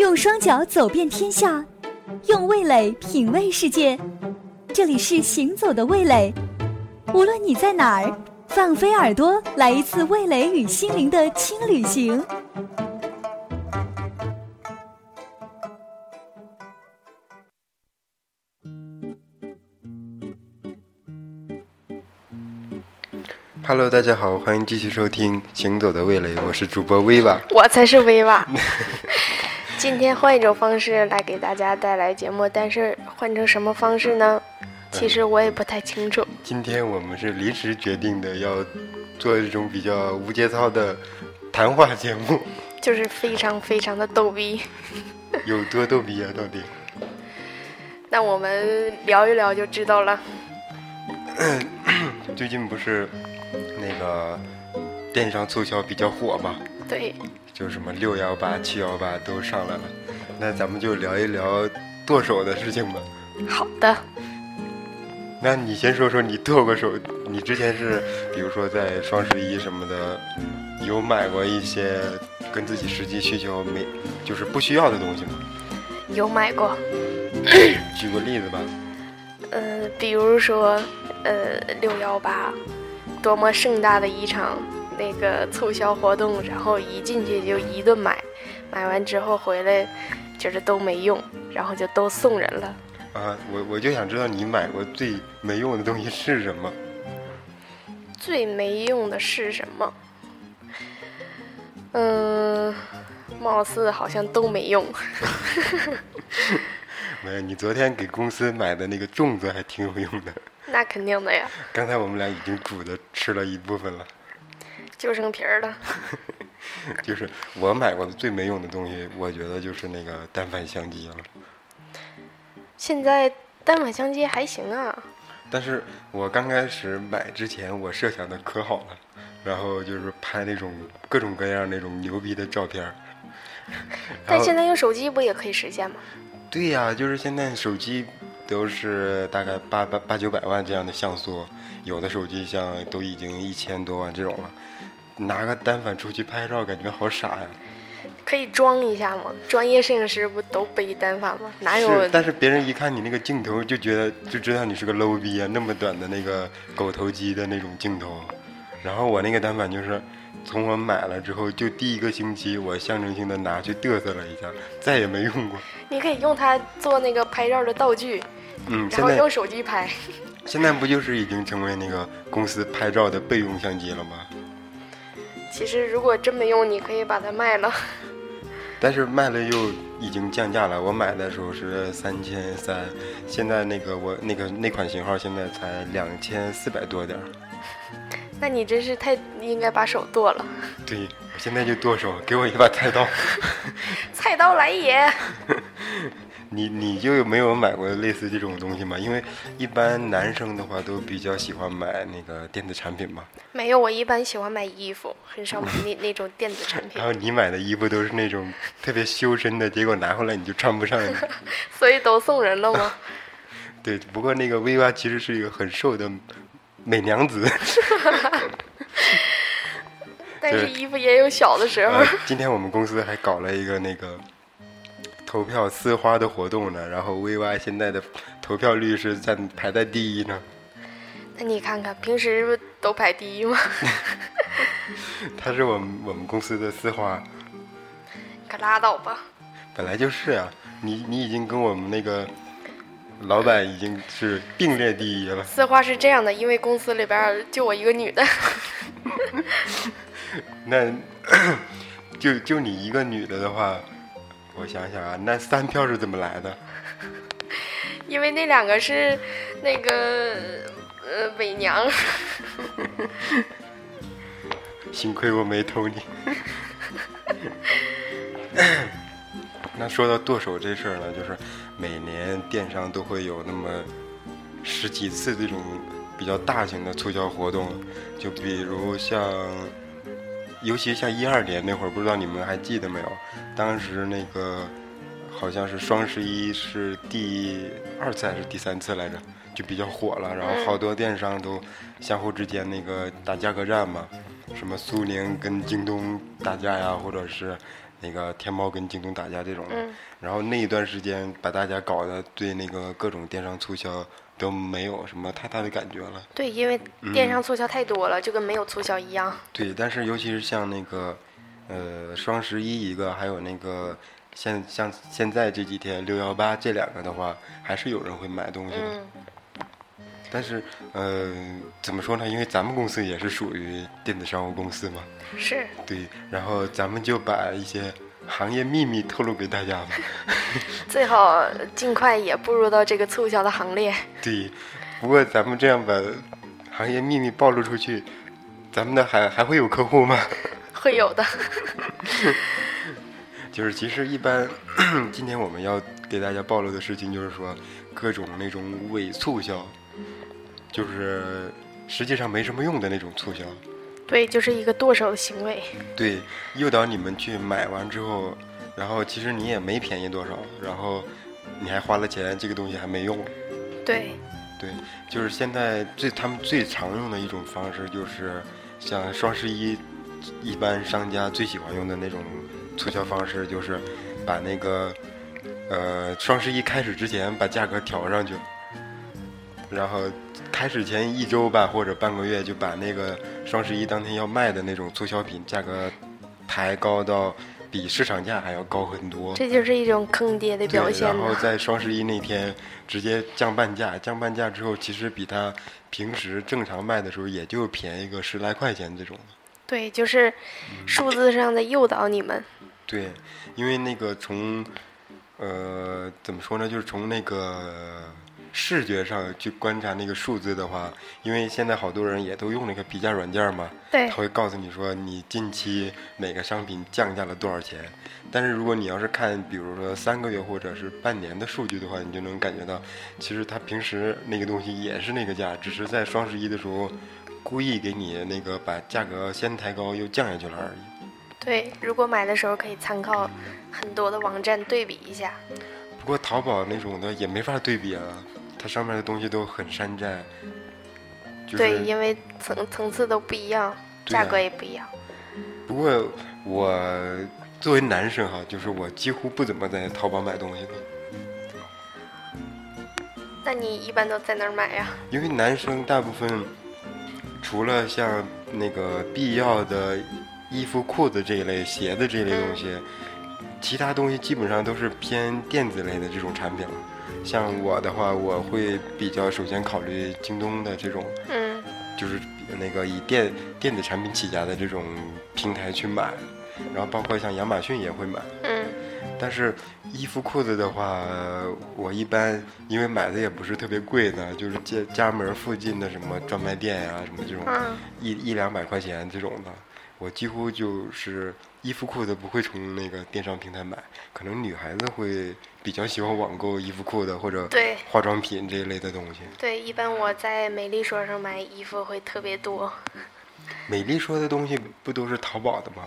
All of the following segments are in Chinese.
用双脚走遍天下，用味蕾品味世界。这里是行走的味蕾，无论你在哪儿，放飞耳朵，来一次味蕾与心灵的轻旅行。Hello，大家好，欢迎继续收听《行走的味蕾》，我是主播 Viva，。我才是威娃。今天换一种方式来给大家带来节目，但是换成什么方式呢？其实我也不太清楚。今天我们是临时决定的，要做一种比较无节操的谈话节目。就是非常非常的逗逼。有多逗逼啊？到底？那我们聊一聊就知道了。最近不是那个电商促销比较火吗？对，就什么六幺八、七幺八都上来了。那咱们就聊一聊剁手的事情吧。好的。那你先说说你剁过手，你之前是比如说在双十一什么的，有买过一些跟自己实际需求没，就是不需要的东西吗？有买过。举个例子吧。呃，比如说，呃，六幺八，多么盛大的一场那个促销活动，然后一进去就一顿买，买完之后回来就是都没用，然后就都送人了。啊，我我就想知道你买过最没用的东西是什么？最没用的是什么？嗯，貌似好像都没用。没有，你昨天给公司买的那个粽子还挺有用的。那肯定的呀。刚才我们俩已经煮的吃了一部分了，就剩皮儿了。就是我买过的最没用的东西，我觉得就是那个单反相机了。现在单反相机还行啊。但是我刚开始买之前，我设想的可好了，然后就是拍那种各种各样那种牛逼的照片。但现在用手机不也可以实现吗？对呀，就是现在手机都是大概八八八九百万这样的像素，有的手机像都已经一千多万这种了，拿个单反出去拍照，感觉好傻呀。可以装一下吗？专业摄影师不都背单反吗？哪有？但是别人一看你那个镜头，就觉得就知道你是个 low 逼啊！那么短的那个狗头机的那种镜头，然后我那个单反就是。从我买了之后，就第一个星期，我象征性的拿去嘚瑟了一下，再也没用过。你可以用它做那个拍照的道具，嗯，然后用手机拍。现在不就是已经成为那个公司拍照的备用相机了吗？其实如果真没用，你可以把它卖了。但是卖了又已经降价了，我买的时候是三千三，现在那个我那个那款型号现在才两千四百多点儿。那你真是太应该把手剁了。对，我现在就剁手，给我一把菜刀。菜刀来也。你你就有没有买过类似这种东西吗？因为一般男生的话都比较喜欢买那个电子产品嘛。没有，我一般喜欢买衣服，很少买那 那种电子产品。然后你买的衣服都是那种特别修身的，结果拿回来你就穿不上。所以都送人了吗？对，不过那个薇娃其实是一个很瘦的。美娘子，但是衣服也有小的时候。今天我们公司还搞了一个那个投票丝花的活动呢，然后 VY 现在的投票率是在排在第一呢。那你看看，平时不都排第一吗？他是我们我们公司的丝花。可拉倒吧。本来就是啊，你你已经跟我们那个。老板已经是并列第一了。丝花是这样的，因为公司里边就我一个女的。那 就就你一个女的的话，我想想啊，那三票是怎么来的？因为那两个是那个呃伪娘。幸亏我没偷你。那说到剁手这事儿呢，就是每年电商都会有那么十几次这种比较大型的促销活动，就比如像，尤其像一二年那会儿，不知道你们还记得没有？当时那个好像是双十一是第二次还是第三次来着，就比较火了。然后好多电商都相互之间那个打价格战嘛，什么苏宁跟京东打架呀，或者是。那个天猫跟京东打架这种的。嗯然后那一段时间把大家搞得对那个各种电商促销都没有什么太大的感觉了。对，因为电商促销太多了，就跟没有促销一样。对，但是尤其是像那个，呃，双十一一个，还有那个现像现在这几天六幺八这两个的话，还是有人会买东西的。嗯，但是，呃，怎么说呢？因为咱们公司也是属于电子商务公司嘛，是。对，然后咱们就把一些行业秘密透露给大家吧。最好尽快也步入到这个促销的行列。对，不过咱们这样把行业秘密暴露出去，咱们的还还会有客户吗？会有的。就是其实一般，今天我们要给大家暴露的事情就是说，各种那种伪促销，就是实际上没什么用的那种促销。对，就是一个剁手的行为。对，诱导你们去买完之后，然后其实你也没便宜多少，然后你还花了钱，这个东西还没用。对，对，就是现在最他们最常用的一种方式，就是像双十一，一般商家最喜欢用的那种促销方式，就是把那个呃双十一开始之前把价格调上去，然后开始前一周吧或者半个月就把那个双十一当天要卖的那种促销品价格抬高到比市场价还要高很多。这就是一种坑爹的表对，现然后。在双十一那天直接降半价，降半价之后，其实比他平时正常卖的时候也就便宜个十来块钱这种。对，就是数字上的诱导你们。对，因为那个从，呃，怎么说呢，就是从那个视觉上去观察那个数字的话，因为现在好多人也都用那个比价软件嘛，对他会告诉你说你近期每个商品降价了多少钱。但是如果你要是看，比如说三个月或者是半年的数据的话，你就能感觉到，其实他平时那个东西也是那个价，只是在双十一的时候故意给你那个把价格先抬高又降下去了而已。对，如果买的时候可以参考很多的网站对比一下。不过淘宝那种的也没法对比啊，它上面的东西都很山寨，就是对，因为层层次都不一样，价格也不一样。不过我作为男生哈，就是我几乎不怎么在淘宝买东西的，那你一般都在哪儿买呀？因为男生大部分除了像那个必要的衣服、裤子这一类、鞋子这一类东西，其他东西基本上都是偏电子类的这种产品了。像我的话，我会比较首先考虑京东的这种嗯，就是那个以电电子产品起家的这种平台去买，然后包括像亚马逊也会买。嗯，但是衣服裤子的话，我一般因为买的也不是特别贵的，就是家家门附近的什么专卖店呀、什么这种嗯。一一两百块钱这种的，我几乎就是衣服裤子不会从那个电商平台买，可能女孩子会比较喜欢网购衣服裤子或者对化妆品这一类的东西。对，一般我在美丽说上买衣服会特别多，美丽说的东西不都是淘宝的吗？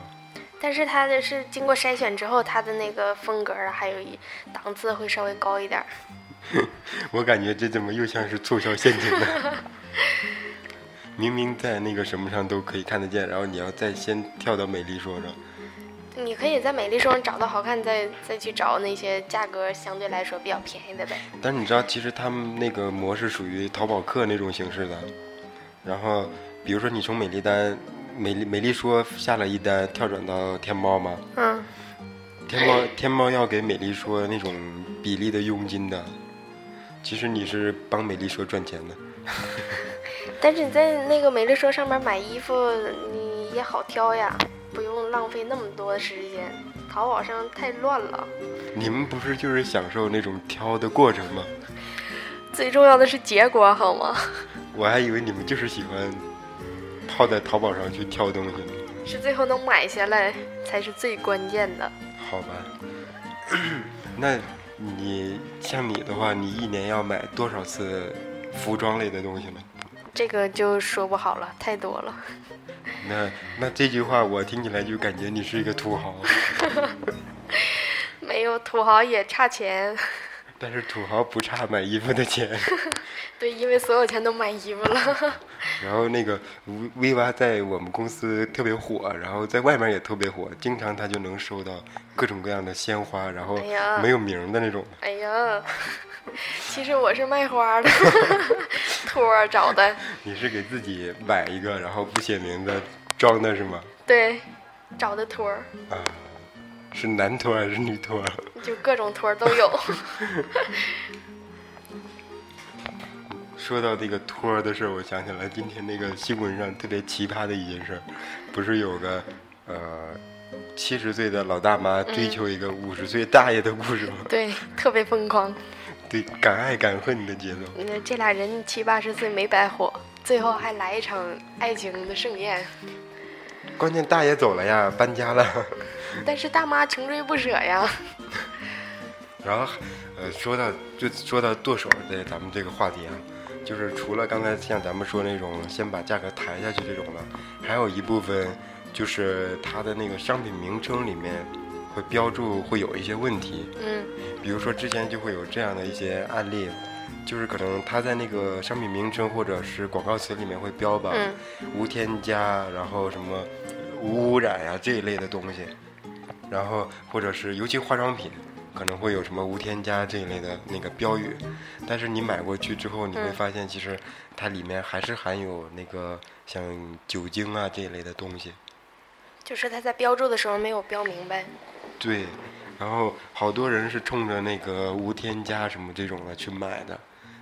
但是它的是经过筛选之后，它的那个风格啊，还有一档次会稍微高一点儿。我感觉这怎么又像是促销陷阱呢？明明在那个什么上都可以看得见，然后你要再先跳到美丽说上。你可以在美丽说上找到好看，再再去找那些价格相对来说比较便宜的呗。但是你知道，其实他们那个模式属于淘宝客那种形式的。然后，比如说你从美丽单、美丽美丽说下了一单，跳转到天猫嘛，嗯，天猫天猫要给美丽说那种比例的佣金的。其实你是帮美丽说赚钱的。但是你在那个美丽说上面买衣服，你也好挑呀，不用浪费那么多时间。淘宝上太乱了，你们不是就是享受那种挑的过程吗？最重要的是结果，好吗？我还以为你们就是喜欢泡在淘宝上去挑东西呢。是最后能买下来才是最关键的。好吧，那你像你的话，你一年要买多少次服装类的东西呢？这个就说不好了，太多了。那那这句话我听起来就感觉你是一个土豪，没有土豪也差钱。但是土豪不差买衣服的钱。对，因为所有钱都买衣服了。然后那个 V 娃在我们公司特别火，然后在外面也特别火，经常他就能收到各种各样的鲜花，然后没有名的那种。哎呀，其实我是卖花的，托找的。你是给自己买一个，然后不写名字装的是吗？对，找的托啊。是男托还是女托？就各种托都有。说到这个托的事儿，我想起来今天那个新闻上特别奇葩的一件事儿，不是有个呃七十岁的老大妈追求一个五十岁大爷的故事吗？对，特别疯狂。对，敢爱敢恨的节奏。那这俩人七八十岁没白活，最后还来一场爱情的盛宴。关键大爷走了呀，搬家了。但是大妈穷追不舍呀。然后，呃，说到就说到剁手的咱们这个话题啊，就是除了刚才像咱们说那种先把价格抬下去这种的，还有一部分就是它的那个商品名称里面会标注会有一些问题。嗯。比如说之前就会有这样的一些案例，就是可能它在那个商品名称或者是广告词里面会标榜无添加，然后什么无污染呀这一类的东西。然后，或者是尤其化妆品，可能会有什么无添加这一类的那个标语，但是你买过去之后，你会发现其实它里面还是含有那个像酒精啊这一类的东西。就是它在标注的时候没有标明呗。对，然后好多人是冲着那个无添加什么这种的去买的，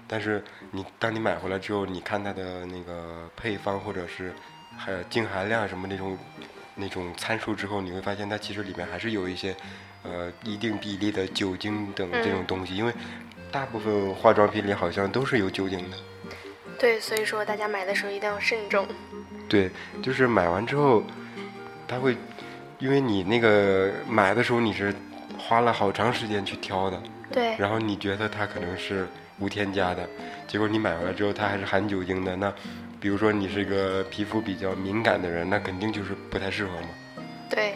但是你当你买回来之后，你看它的那个配方或者是还有净含量什么那种。那种参数之后，你会发现它其实里面还是有一些，呃，一定比例的酒精等这种东西，因为大部分化妆品里好像都是有酒精的。对，所以说大家买的时候一定要慎重。对，就是买完之后，它会，因为你那个买的时候你是花了好长时间去挑的。对。然后你觉得它可能是无添加的，结果你买回来之后它还是含酒精的，那。比如说你是个皮肤比较敏感的人，那肯定就是不太适合嘛。对，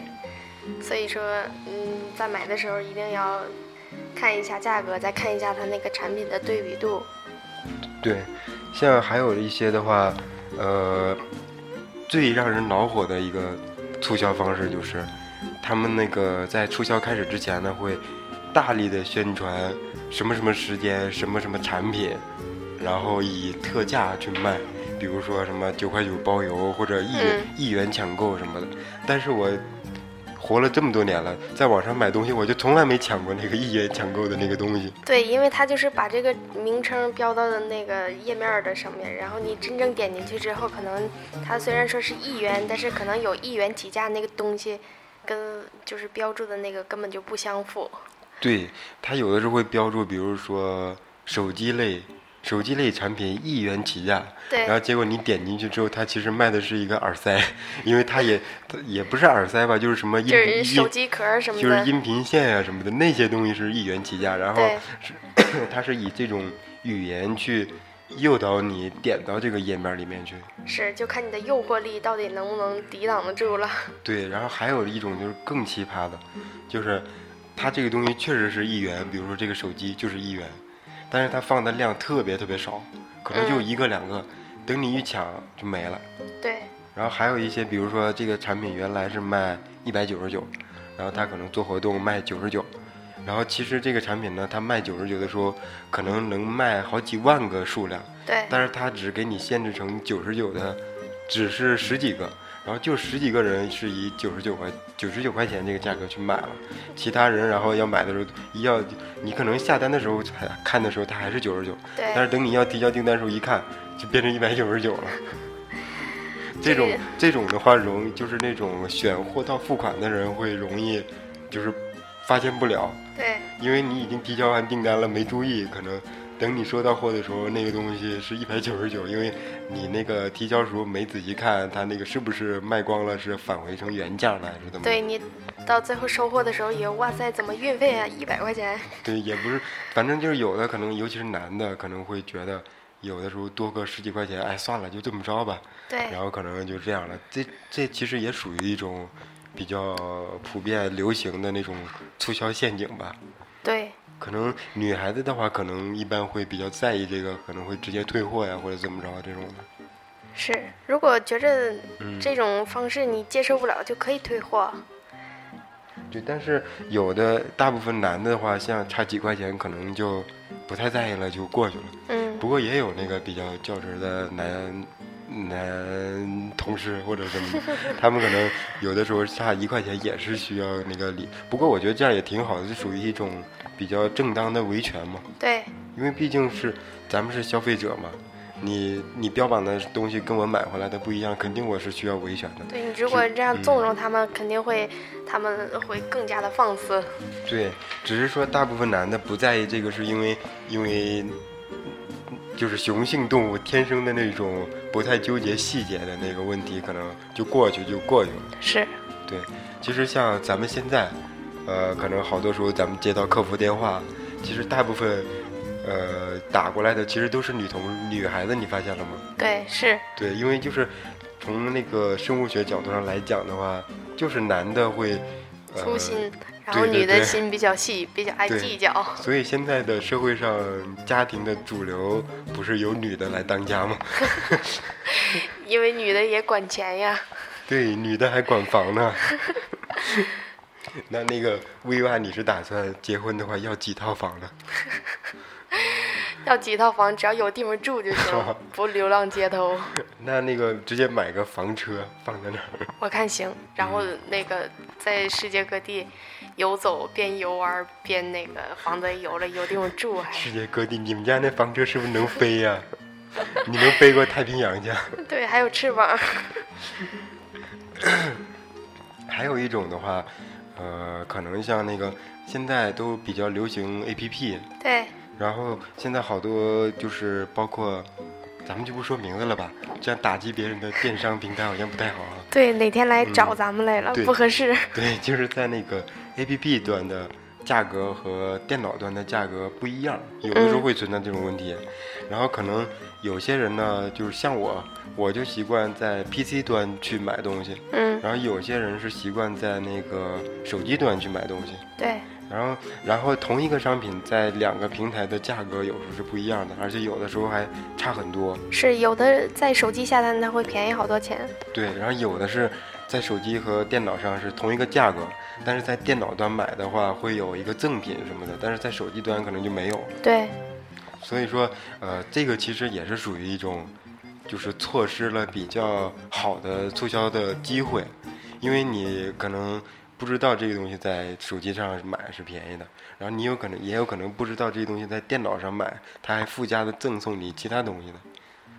所以说，嗯，在买的时候一定要看一下价格，再看一下它那个产品的对比度。对，像还有一些的话，呃，最让人恼火的一个促销方式就是，他们那个在促销开始之前呢，会大力的宣传什么什么时间、什么什么产品，然后以特价去卖。比如说什么九块九包邮或者一元一元抢购什么的，但是我活了这么多年了，在网上买东西我就从来没抢过那个一元抢购的那个东西。对，因为它就是把这个名称标到的那个页面的上面，然后你真正点进去之后，可能它虽然说是一元，但是可能有一元起价那个东西，跟就是标注的那个根本就不相符。对，它有的时候会标注，比如说手机类。手机类产品一元起价，然后结果你点进去之后，它其实卖的是一个耳塞，因为它也它也不是耳塞吧，就是什么音手机壳什么的，就是音频线啊什么的那些东西是一元起价，然后是 它是以这种语言去诱导你点到这个页面里面去，是就看你的诱惑力到底能不能抵挡得住了。对，然后还有一种就是更奇葩的，就是它这个东西确实是一元，比如说这个手机就是一元。但是它放的量特别特别少，可能就一个两个，等你一抢就没了。对。然后还有一些，比如说这个产品原来是卖一百九十九，然后它可能做活动卖九十九，然后其实这个产品呢，它卖九十九的时候，可能能卖好几万个数量。对。但是它只给你限制成九十九的，只是十几个。然后就十几个人是以九十九块九十九块钱这个价格去买了，其他人然后要买的时候一要你可能下单的时候才看的时候它还是九十九，但是等你要提交订单时候一看就变成一百九十九了。这种这种的话容就是那种选货到付款的人会容易就是发现不了，对，因为你已经提交完订单了没注意可能。等你收到货的时候，那个东西是一百九十九，因为你那个提交时候没仔细看，它那个是不是卖光了，是返回成原价了还是怎么？对你到最后收货的时候，也哇塞，怎么运费啊？一百块钱？对，也不是，反正就是有的可能，尤其是男的，可能会觉得有的时候多个十几块钱，哎，算了，就这么着吧。对。然后可能就这样了，这这其实也属于一种比较普遍流行的那种促销陷阱吧。对。可能女孩子的话，可能一般会比较在意这个，可能会直接退货呀，或者怎么着这种的。是，如果觉着嗯，这种方式你接受不了，就可以退货。对，但是有的大部分男的话，像差几块钱，可能就不太在意了，就过去了。嗯，不过也有那个比较较真儿的男男同事或者什么，他们可能有的时候差一块钱也是需要那个礼。不过我觉得这样也挺好的，是属于一种比较正当的维权嘛。对，因为毕竟是咱们是消费者嘛，你你标榜的东西跟我买回来的不一样，肯定我是需要维权的。对你如果这样嗯纵容他们，肯定会他们会更加的放肆。对，只是说大部分男的不在意这个，是因为因为就是雄性动物天生的那种不太纠结细节的那个问题，可能就过去就过去了。是，对，其实像咱们现在，呃，可能好多时候咱们接到客服电话，其实大部分呃打过来的其实都是女同女孩子，你发现了吗？对，是，对，因为就是从那个生物学角度上来讲的话，就是男的会呃粗心，然后女的心比较细，比较爱计较。所以现在的社会上，家庭的主流不是由女的来当家吗？因为女的也管钱呀。对，女的还管房呢。那那个薇娃，你是打算结婚的话要几套房呢？要几套房，只要有地方住就行，不流浪街头。那那个直接买个房车放在那儿。我看行，然后那个在世界各地游走，边游玩边那个房子也有了，有地方住还。世界各地，你们家那房车是不是能飞呀、你能飞过太平洋去？对，还有翅膀。还有一种的话，呃，可能像那个现在都比较流行 A P P，对，然后现在好多就是包括，咱们就不说名字了吧，这样打击别人的电商平台好像不太好啊。对，哪天来找咱们来了，嗯不合适。对，就是在那个 A P P 端的价格和电脑端的价格不一样，有的时候嗯会存在这种问题。然后可能有些人呢，就是像我，我就习惯在 P C 端去买东西，嗯，然后有些人是习惯在那个手机端去买东西。对，然后，然后同一个商品在两个平台的价格有时候是不一样的，而且有的时候还差很多。是有的在手机下单，它会便宜好多钱。对，然后有的是在手机和电脑上是同一个价格，但是在电脑端买的话会有一个赠品什么的，但是在手机端可能就没有。对，所以说，呃，这个其实也是属于一种，就是错失了比较好的促销的机会，因为你可能不知道这个东西在手机上买是便宜的，然后你有可能也有可能不知道这个东西在电脑上买，它还附加的赠送你其他东西的。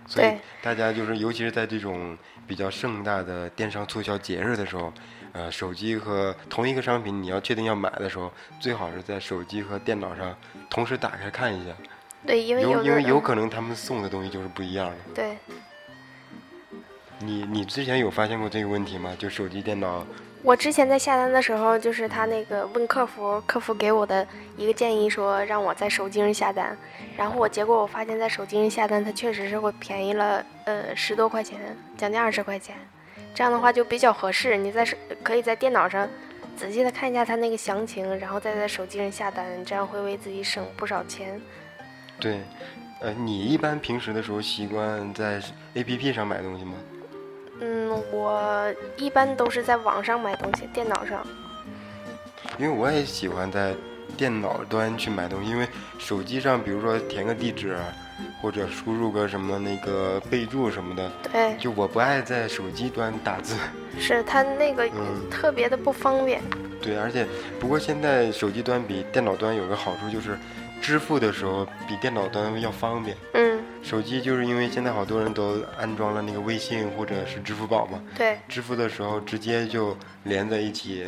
所以对大家就是，尤其是在这种比较盛大的电商促销节日的时候，呃，手机和同一个商品你要确定要买的时候，最好是在手机和电脑上同时打开看一下。对，因为有有因为有可能他们送的东西就是不一样的。对，你你之前有发现过这个问题吗？就手机、电脑，我之前在下单的时候，就是他那个问客服，客服给我的一个建议说让我在手机上下单，然后我结果我发现，在手机上下单，它确实是会便宜了呃十多块钱，将近二十块钱，这样的话就比较合适。你在手可以在电脑上仔细的看一下它那个详情，然后再在手机上下单，这样会为自己省不少钱。对，呃，你一般平时的时候习惯在 A P P 上买东西吗？嗯，我一般都是在网上买东西，电脑上。因为我也喜欢在电脑端去买东西，因为手机上比如说填个地址，或者输入个什么那个备注什么的，对，就我不爱在手机端打字。是它那个嗯特别的不方便。对，而且不过现在手机端比电脑端有个好处就是，支付的时候比电脑端要方便。嗯，手机就是因为现在好多人都安装了那个微信或者是支付宝嘛，对，支付的时候直接就连在一起，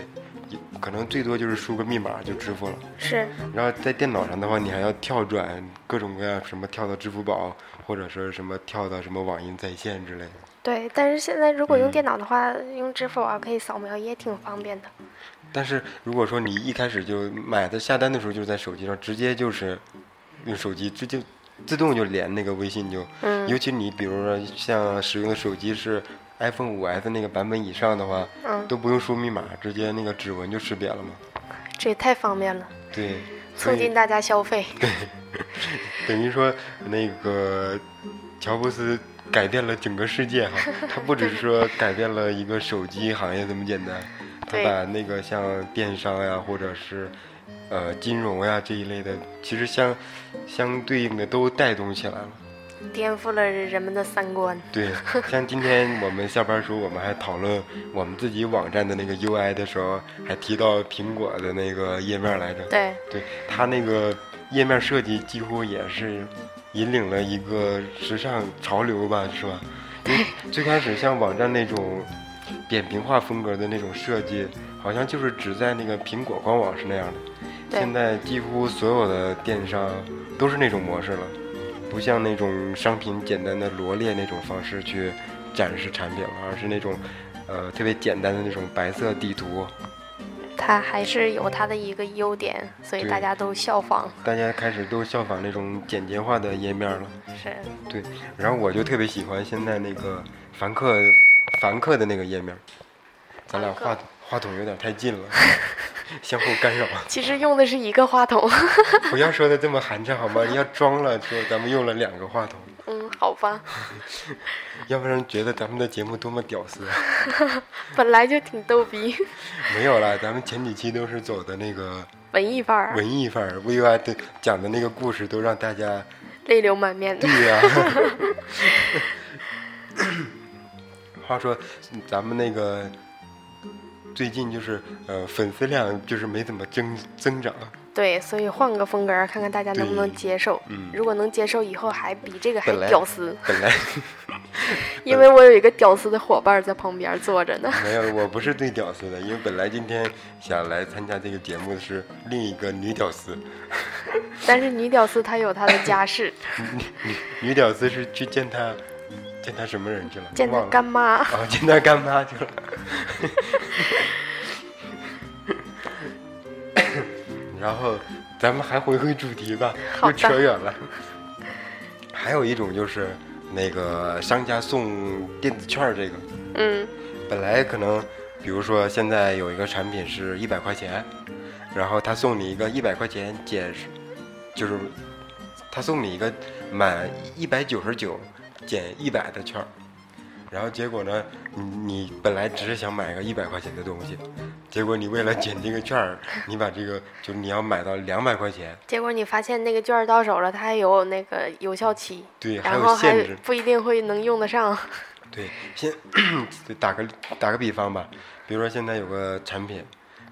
可能最多就是输个密码就支付了。是，然后在电脑上的话，你还要跳转各种各样什么跳到支付宝，或者说什么跳到什么网银在线之类的。对。但是现在如果用嗯电脑的话，用支付宝可以扫描，也挺方便的。但是如果说你一开始就买的下单的时候就在手机上，直接就是用手机直接自动就连那个微信就，嗯尤其你比如说像使用的手机是 iPhone 五 S 那个版本以上的话，嗯，都不用输密码，直接那个指纹就识别了嘛。这也太方便了。对，促进大家消费。对等于说那个乔布斯改变了整个世界哈，他不只是说改变了一个手机行业这么简单，他把那个像电商呀，或者是呃金融呀这一类的，其实相相对应的都带动起来了。颠覆了人们的三观。对，像今天我们下班时候，我们还讨论我们自己网站的那个 UI 的时候，还提到苹果的那个页面来着。对，对，它那个页面设计几乎也是引领了一个时尚潮流吧，是吧？因为 最开始像网站那种扁平化风格的那种设计，好像就是只在那个苹果官网是那样的。对现在几乎所有的电商都是那种模式了，不像那种商品简单的罗列那种方式去展示产品了，而是那种呃特别简单的那种白色地图。它还是有它的一个优点，所以大家都效仿。大家开始都效仿那种简洁化的页面了。是，对，然后我就特别喜欢现在那个凡客凡客的那个页面，咱俩话凡客话筒有点太近了，相互干扰。其实用的是一个话筒。不要说的这么寒碜好吗？要装了说咱们用了两个话筒，嗯，好吧，要不然觉得咱们的节目多么屌丝啊！本来就挺逗逼，没有啦，咱们前几期都是走的那个文艺范儿，文艺范儿，，V Y 的讲的那个故事都让大家泪流满面的。对呀、话说，咱们那个最近就是呃粉丝量就是没怎么增增长，对，所以换个风格，看看大家能不能接受。嗯如果能接受，以后还比这个还屌丝，本来 因为我有一个屌丝的伙伴在旁边坐着呢。没有，我不是 最屌丝的，因为本来今天想来参加这个节目的是另一个女屌丝，但是女屌丝她有她的家世，女屌丝是去见她见他什么人去了？见他干妈。啊，见他干妈去了。然后咱们还回归主题吧，又扯远了。还有一种就是那个商家送电子券这个，嗯，本来可能，比如说现在有一个产品是一百块钱，然后他送你一个一百块钱减，就是他送你一个满一百九十九减一百的券儿，然后结果呢，你你本来只是想买个一百块钱的东西，结果你为了减这个券儿，你把这个就你要买到两百块钱，结果你发现那个券儿到手了，它还有那个有效期，对，还然后还有限制。不一定会能用得上。对，先打个打个比方吧，比如说现在有个产品，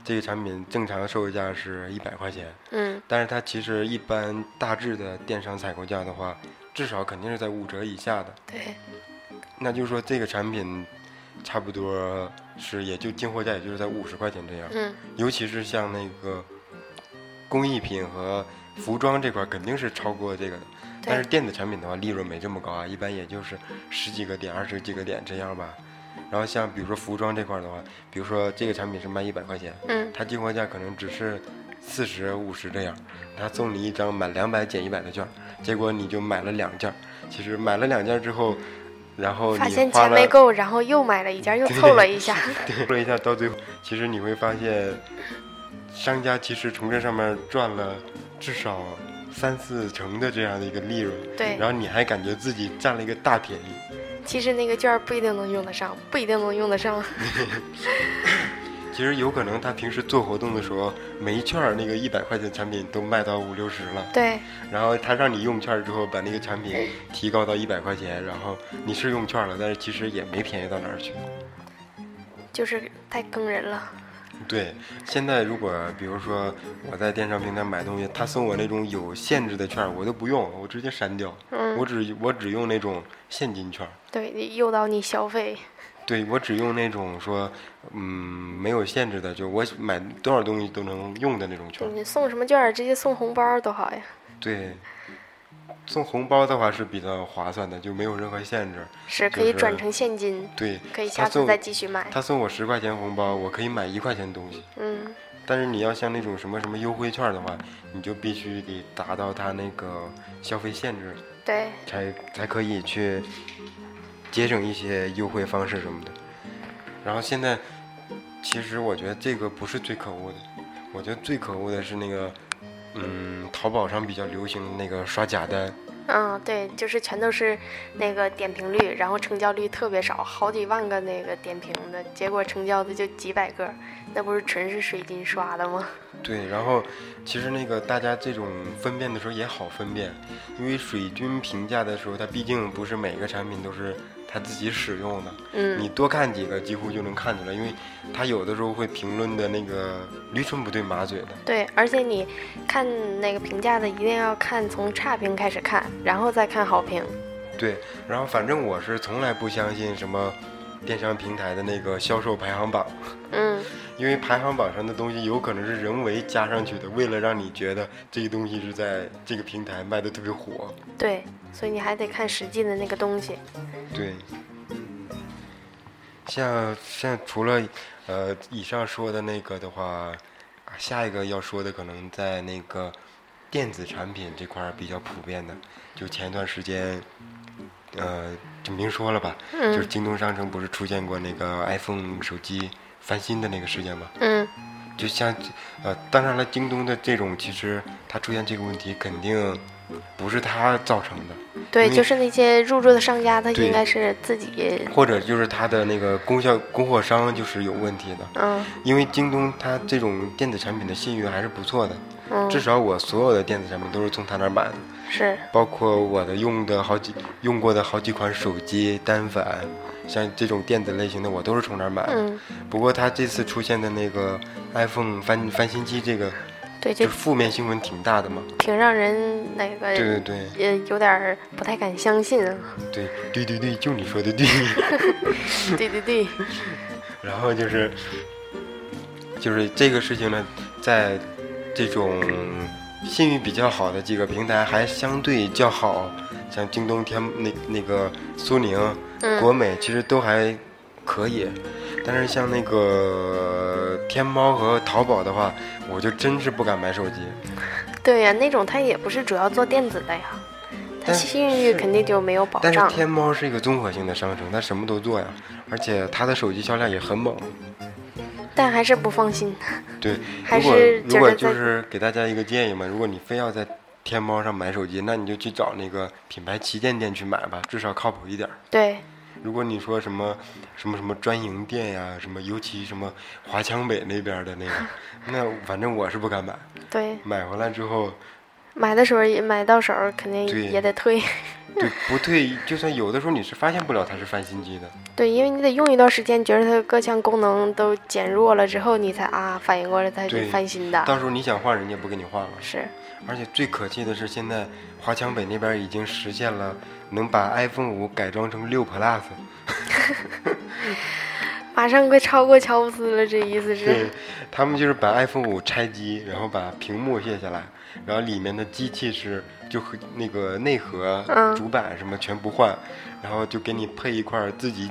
这个产品正常售价是一百块钱，嗯，但是它其实一般大致的电商采购价的话，至少肯定是在五折以下的。对，那就是说这个产品差不多是也就进货价也就是在五十块钱这样，嗯，尤其是像那个工艺品和服装这块肯定是超过这个的。但是，电子产品的话，利润没这么高啊，一般也就是十几个点、二十几个点这样吧。然后像比如说服装这块的话，比如说这个产品是卖一百块钱，嗯，它进货价可能只是四十五十这样，他送你一张满两百减一百的券，结果你就买了两件儿。其实买了两件儿之后，然后发现钱没够，然后又买了一件，又 凑了一下。对了一下，到最后，其实你会发现，商家其实从这上面赚了至少三四成的这样的一个利润，对，然后你还感觉自己占了一个大便宜。其实那个券不一定能用得上，不一定能用得上。其实有可能他平时做活动的时候，每一券儿那个一百块钱产品都卖到五六十了，对，然后他让你用券儿之后，把那个产品提高到一百块钱，然后你是用券了，但是其实也没便宜到哪儿去。就是太坑人了。对，现在如果比如说我在电商平台买东西，他送我那种有限制的券儿，我都不用，我直接删掉。嗯我只我只用那种现金券儿。对，诱导你消费。对我只用那种说，嗯，没有限制的，就我买多少东西都能用的那种券。你送什么券儿，直接送红包多好呀！对，送红包的话是比较划算的，就没有任何限制。是可以转成现金，对，可以下次再继续买。他送我十块钱红包，我可以买一块钱东西。嗯，但是你要像那种什么什么优惠券的话，你就必须得达到他那个消费限制，对，才才可以去节省一些优惠方式什么的。然后现在，其实我觉得这个不是最可恶的，我觉得最可恶的是那个嗯，淘宝上比较流行的那个刷假单。嗯，对，就是全都是那个点评率，然后成交率特别少，好几万个那个点评的，结果成交的就几百个，那不是纯是水军刷的吗？对，然后其实那个大家这种分辨的时候也好分辨，因为水军评价的时候，它毕竟不是每个产品都是。他自己使用的，嗯，你多看几个，几乎就能看出来，因为他有的时候会评论的那个驴唇不对马嘴的。对，而且你看那个评价的，一定要看从差评开始看，然后再看好评。对，然后反正我是从来不相信什么电商平台的那个销售排行榜。嗯。因为排行榜上的东西有可能是人为加上去的，为了让你觉得这个东西是在这个平台卖的特别火。对，所以你还得看实际的那个东西。对。像像除了呃以上说的那个的话，下一个要说的可能在那个电子产品这块比较普遍的，就前一段时间，呃就明说了吧，就是京东商城不是出现过那个 iPhone 手机。翻新的那个事件吗，嗯，就像，呃，当然了，京东的这种其实它出现这个问题，肯定不是它造成的。对，就是那些入驻的商家，他应该是自己，或者就是他的那个供销供货商就是有问题的。嗯，因为京东它这种电子产品的信誉还是不错的，嗯，至少我所有的电子产品都是从他那儿买的，是，包括我的用的好几用过的好几款手机单反。像这种电子类型的，我都是从那儿买的。不过他这次出现的那个 iPhone 翻翻新机，这个对，就负面新闻挺大的嘛，挺让人那个对对对，也有点不太敢相信啊。对对对对，就你说的对。对 对对。然后就是，就是这个事情呢，在这种信誉比较好的几个平台还相对较好，像京东、天那那个苏宁。国美其实都还可以，但是像那个天猫和淘宝的话，我就真是不敢买手机。对呀，那种它也不是主要做电子的呀，它信誉肯定就没有保障。但是天猫是一个综合性的商城，它什么都做呀，而且它的手机销量也很猛。但还是不放心。对，还是如果就是给大家一个建议嘛，如果你非要在天猫上买手机，那你就去找那个品牌旗舰店去买吧，至少靠谱一点。对。如果你说什么什么什么专营店呀，什么尤其什么华强北那边的那个，那反正我是不敢买。对。买回来之后。买的时候也买到手，肯定也得退。对，不退，就算有的时候你是发现不了它是翻新机的。对，因为你得用一段时间，觉得它各项功能都减弱了之后，你才啊反应过来它是翻新的。到时候你想换，人家不给你换了。是。而且最可气的是，现在华强北那边已经实现了能把 iPhone 五改装成六 Plus。马上快超过乔布斯了，这意思是？对，他们就是把 iPhone 五拆机，然后把屏幕卸下来，然后里面的机器是就和那个内核、主板什么全不换，然后就给你配一块自己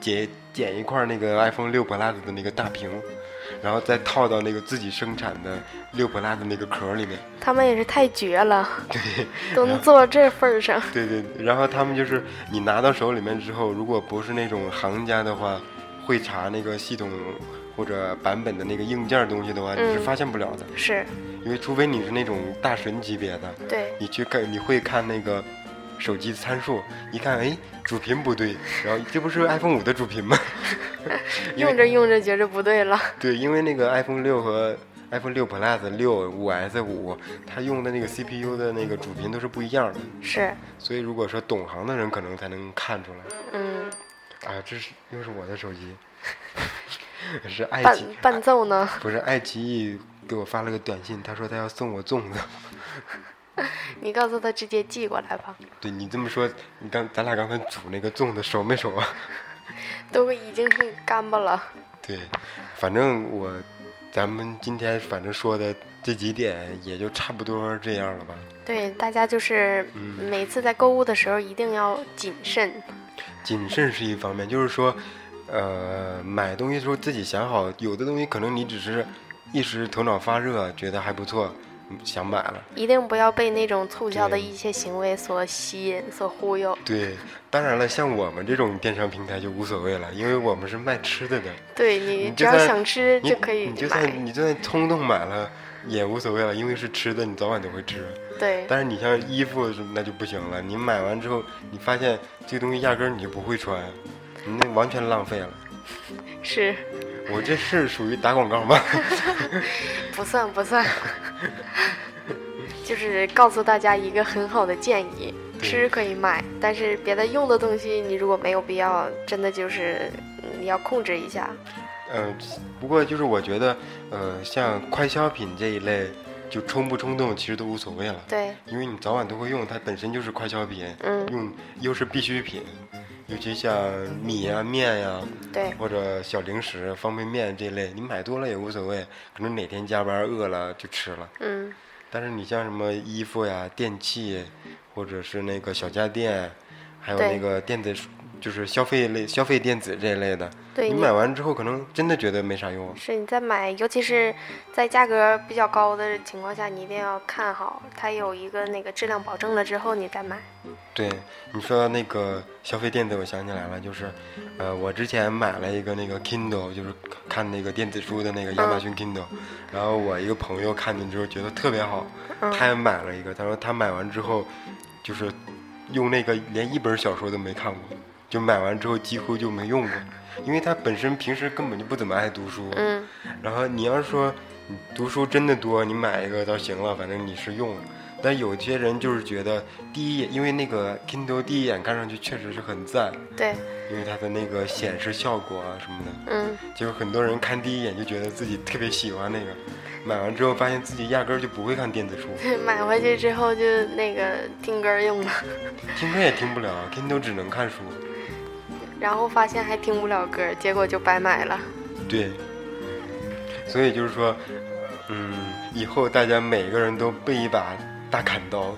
剪剪一块那个 iPhone 六 Plus 的那个大屏。然后再套到那个自己生产的六 plus 的那个壳里面，他们也是太绝了，对，都能做到这份儿上。对对，然后他们就是你拿到手里面之后，如果不是那种行家的话，会查那个系统或者版本的那个硬件东西的话，你是发现不了的。是，因为除非你是那种大神级别的，对，你去看你会看那个手机参数，一看哎。主频不对，然后这不是 iPhone 五的主频吗？用着用着觉着不对了。对，因为那个 iPhone 六和 iPhone 六 Plus、六五 S 五，它用的那个 CPU 的那个主频都是不一样的。是。所以如果说懂行的人可能才能看出来。嗯。啊，这是又是我的手机。是爱奇伴伴奏呢？不是，爱奇艺给我发了个短信，他说他要送我粽子。你告诉他直接寄过来吧。对你这么说，你刚咱俩刚才煮那个粽子熟没熟啊？都已经是干巴了。对，反正我，咱们今天反正说的这几点也就差不多这样了吧。对，大家就是每次在购物的时候一定要谨慎。谨慎是一方面，就是说，呃，买东西的时候自己想好，有的东西可能你只是一时头脑发热，觉得还不错。想买了，一定不要被那种促销的一些行为所吸引、所忽悠。对，当然了，像我们这种电商平台就无所谓了，因为我们是卖吃的的。对你只要想吃就可以你就算你就算冲动买了，也无所谓了，因为是吃的，你早晚都会吃。对，但是你像衣服那就不行了，你买完之后，你发现这个东西压根儿你就不会穿，你那完全浪费了。是 我这是属于打广告吗？不 算不算，就是告诉大家一个很好的建议：吃可以买，但是别的用的东西，你如果没有必要，真的就是你要控制一下。嗯、不过就是我觉得，呃，像快消品这一类，就冲不冲动其实都无所谓了，对，因为你早晚都会用，它本身就是快消品，嗯，用又是必需品，尤其像米呀、面呀、对，或者小零食、方便面这类，你买多了也无所谓，可能哪天加班饿了就吃了。嗯，但是你像什么衣服呀、电器，或者是那个小家电，还有那个电子书，就是消费类、消费电子这一类的，对你你买完之后可能真的觉得没啥用。是你在买，尤其是在价格比较高的情况下，你一定要看好，它有一个那个质量保证了之后你再买。对，你说到那个消费电子，我想起来了，就是，呃，我之前买了一个那个 Kindle，就是看那个电子书的那个亚马逊 Kindle，、然后我一个朋友看见之后觉得特别好，嗯他也买了一个，他说他买完之后，就是用那个连一本小说都没看过，就买完之后几乎就没用过，因为他本身平时根本就不怎么爱读书，嗯，然后你要是说你读书真的多，你买一个倒行了，反正你是用了。但有些人就是觉得第一眼，因为那个 Kindle 第一眼看上去确实是很赞，对，因为它的那个显示效果啊什么的，嗯，结果很多人看第一眼就觉得自己特别喜欢那个，买完之后发现自己压根儿就不会看电子书，对 买回去之后就那个听歌用了，听歌也听不了，Kindle 只能看书。然后发现还听不了歌，结果就白买了。对，所以就是说，嗯，以后大家每个人都备一把大砍刀。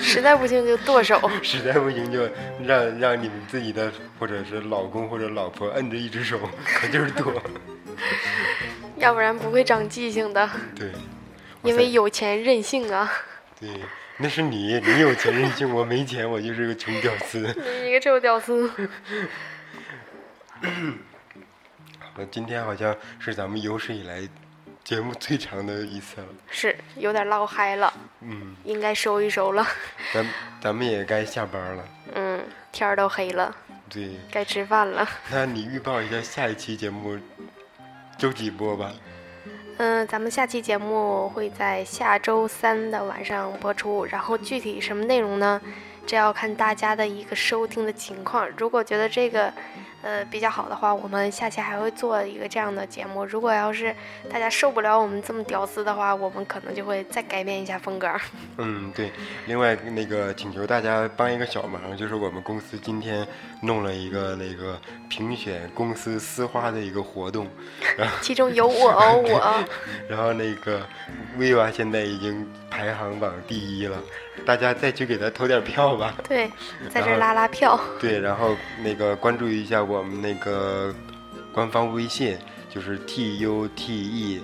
实在不行就剁手。实在不行就让让你们自己的或者是老公或者老婆摁着一只手，可劲儿剁。要不然不会长记性的，对，因为有钱任性啊！对，那是你，你有钱任性，我没钱，我就是个穷屌丝。你一个臭屌丝。我今天好像是咱们有史以来节目最长的一次了。是有点唠嗨了，嗯，应该收一收了。咱咱们也该下班了。嗯，天儿都黑了，对，该吃饭了。那你预报一下下一期节目周几播吧？嗯，咱们下期节目会在下周三的晚上播出，然后具体什么内容呢？这要看大家的一个收听的情况。如果觉得这个，呃，比较好的话，我们下期还会做一个这样的节目。如果要是大家受不了我们这么屌丝的话，我们可能就会再改变一下风格。嗯，对。另外，那个请求大家帮一个小忙，就是我们公司今天弄了一个那个评选公司丝花的一个活动，然后其中有我哦，我 然后那个 viva 现在已经排行榜第一了，大家再去给他投点票吧。对，在这儿拉拉票。对，然后那个关注一下我们那个官方微信，就是 T U T E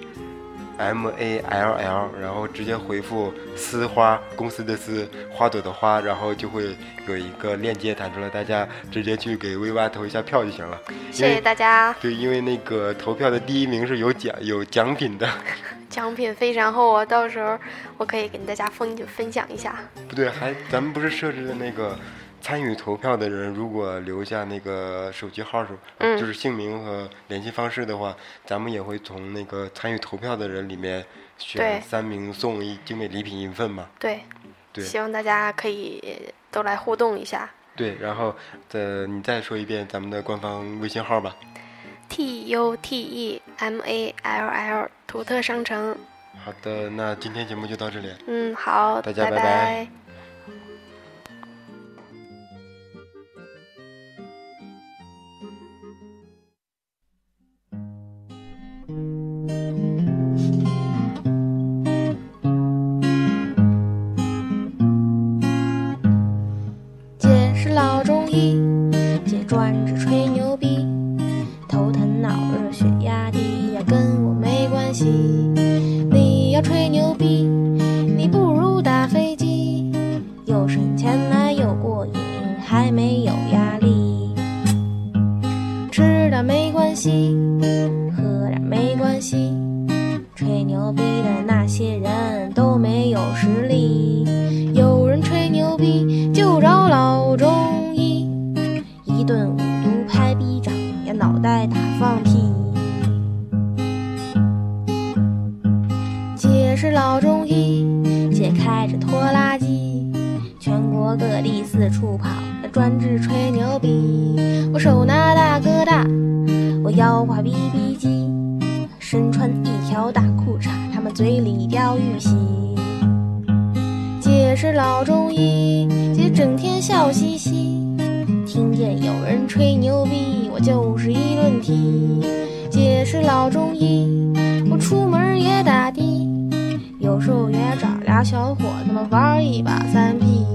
M A L L，然后直接回复“丝花”公司的“丝”花朵的“花”，然后就会有一个链接弹出来，大家直接去给薇娃投一下票就行了。谢谢大家，对，因为那个投票的第一名是有奖有奖品的，奖品非常厚啊，到时候我可以给大家分分享一下。不对，还咱们不是设置的那个参与投票的人，如果留下那个手机号数，嗯就是姓名和联系方式的话，咱们也会从那个参与投票的人里面选对三名送一精美礼品一份嘛。对，对希望大家可以都来互动一下。对，然后再你再说一遍咱们的官方微信号吧。T U T E M A L L 图特商城。好的，那今天节目就到这里。嗯，好，大家拜拜顿五毒拍逼掌，呀脑袋打放屁。姐是老中医，姐开着拖拉机，全国各地四处跑，专治吹牛逼。我手拿大哥大，我腰挎 BB 机，身穿一条大裤衩，他们嘴里叼玉玺。姐是老中医，姐整天笑嘻嘻。听见有人吹牛逼，我就是一顿踢。姐是老中医，我出门也打的，有时候也找俩小伙子们玩一把三 P。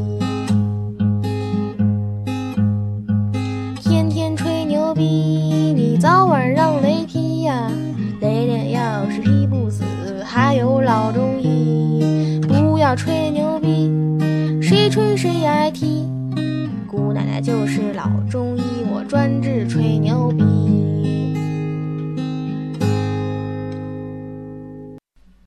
天天吹牛逼，你早晚让雷劈呀！雷电要是劈不死，还有老中医。不要吹牛逼，谁吹谁挨踢。姑奶奶就是老中医，我专治吹牛逼。